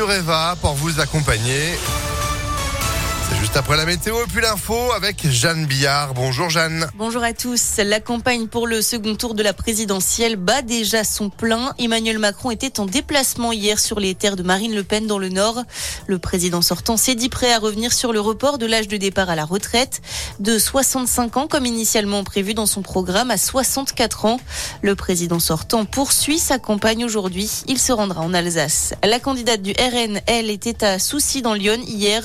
Eva pour vous accompagner. Après la météo et puis l'info avec Jeanne Billard. Bonjour Jeanne. Bonjour à tous. La campagne pour le second tour de la présidentielle bat déjà son plein. Emmanuel Macron était en déplacement hier sur les terres de Marine Le Pen dans le Nord. Le président sortant s'est dit prêt à revenir sur le report de l'âge de départ à la retraite de 65 ans comme initialement prévu dans son programme à 64 ans. Le président sortant poursuit sa campagne aujourd'hui. Il se rendra en Alsace. La candidate du RN, elle, était à Soucy dans Lyon hier.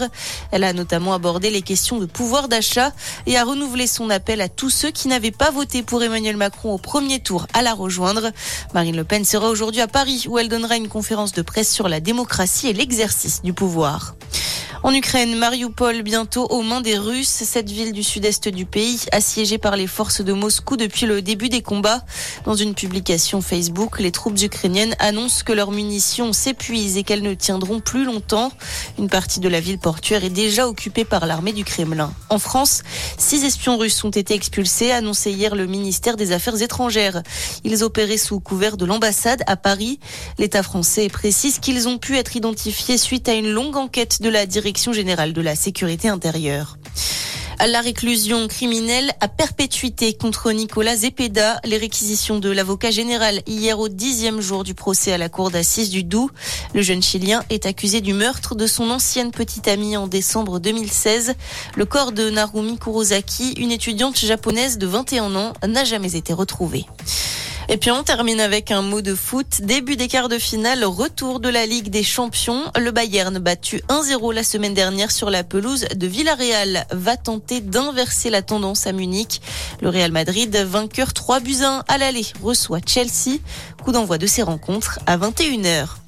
Elle a notamment notamment abordé les questions de pouvoir d'achat et a renouvelé son appel à tous ceux qui n'avaient pas voté pour Emmanuel Macron au premier tour à la rejoindre. Marine Le Pen sera aujourd'hui à Paris où elle donnera une conférence de presse sur la démocratie et l'exercice du pouvoir. En Ukraine, Mariupol bientôt aux mains des Russes. Cette ville du sud-est du pays, assiégée par les forces de Moscou depuis le début des combats. Dans une publication Facebook, les troupes ukrainiennes annoncent que leurs munitions s'épuisent et qu'elles ne tiendront plus longtemps. Une partie de la ville portuaire est déjà occupée par l'armée du Kremlin. En France, six espions russes ont été expulsés, annoncé hier le ministère des Affaires étrangères. Ils opéraient sous couvert de l'ambassade à Paris. L'État français précise qu'ils ont pu être identifiés suite à une longue enquête de la direction générale de la sécurité intérieure. La réclusion criminelle à perpétuité contre Nicolas Zepeda, les réquisitions de l'avocat général hier au dixième jour du procès à la cour d'assises du Doubs. Le jeune Chilien est accusé du meurtre de son ancienne petite amie en décembre 2016. Le corps de Narumi Kurosaki, une étudiante japonaise de 21 ans, n'a jamais été retrouvé. Et puis on termine avec un mot de foot. Début des quarts de finale, retour de la Ligue des Champions. Le Bayern battu 1-0 la semaine dernière sur la pelouse de Villarreal va tenter d'inverser la tendance à Munich. Le Real Madrid, vainqueur 3 buts 1 à l'aller, reçoit Chelsea. Coup d'envoi de ces rencontres à 21h.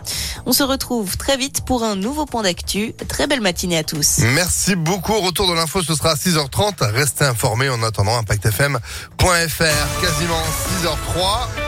On se retrouve très vite pour un nouveau point d'actu. Très belle matinée à tous. Merci beaucoup. Retour de l'info, ce sera à 6h30. Restez informés en attendant impactfm.fr. Quasiment 6h03.